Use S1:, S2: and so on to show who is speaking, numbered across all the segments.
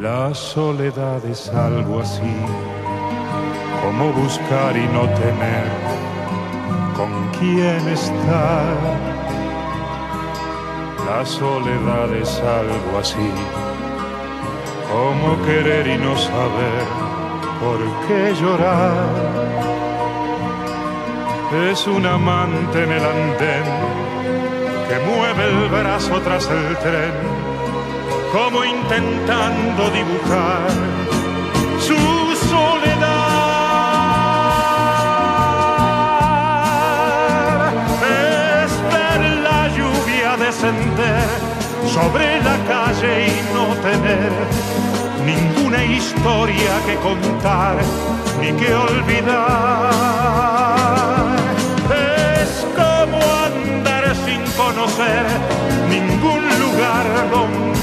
S1: La soledad es algo así, como buscar y no tener con quién estar. La soledad es algo así, como querer y no saber por qué llorar. Es un amante en el andén que mueve el brazo tras el tren, como intentando dibujar su soledad. Es ver la lluvia descender sobre la calle y no tener ninguna historia que contar ni que olvidar.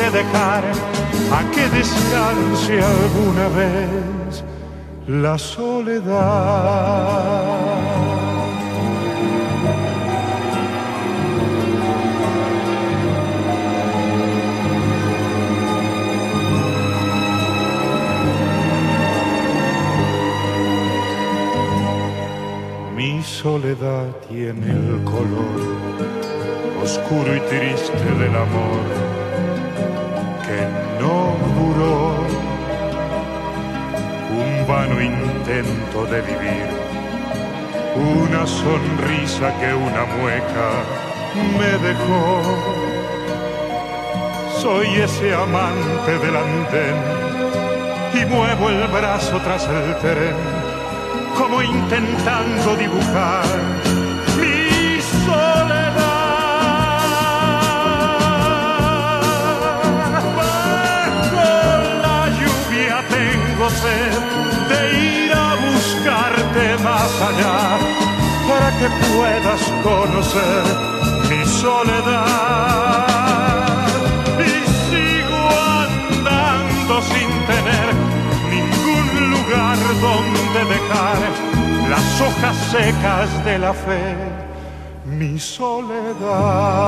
S1: Donde dejar a que descanse alguna vez la soledad. Mi soledad tiene el color oscuro y triste del amor Vano intento de vivir, una sonrisa que una mueca me dejó. Soy ese amante del andén y muevo el brazo tras el tren como intentando dibujar de ir a buscarte más allá para que puedas conocer mi soledad. Y sigo andando sin tener ningún lugar donde dejar las hojas secas de la fe, mi soledad.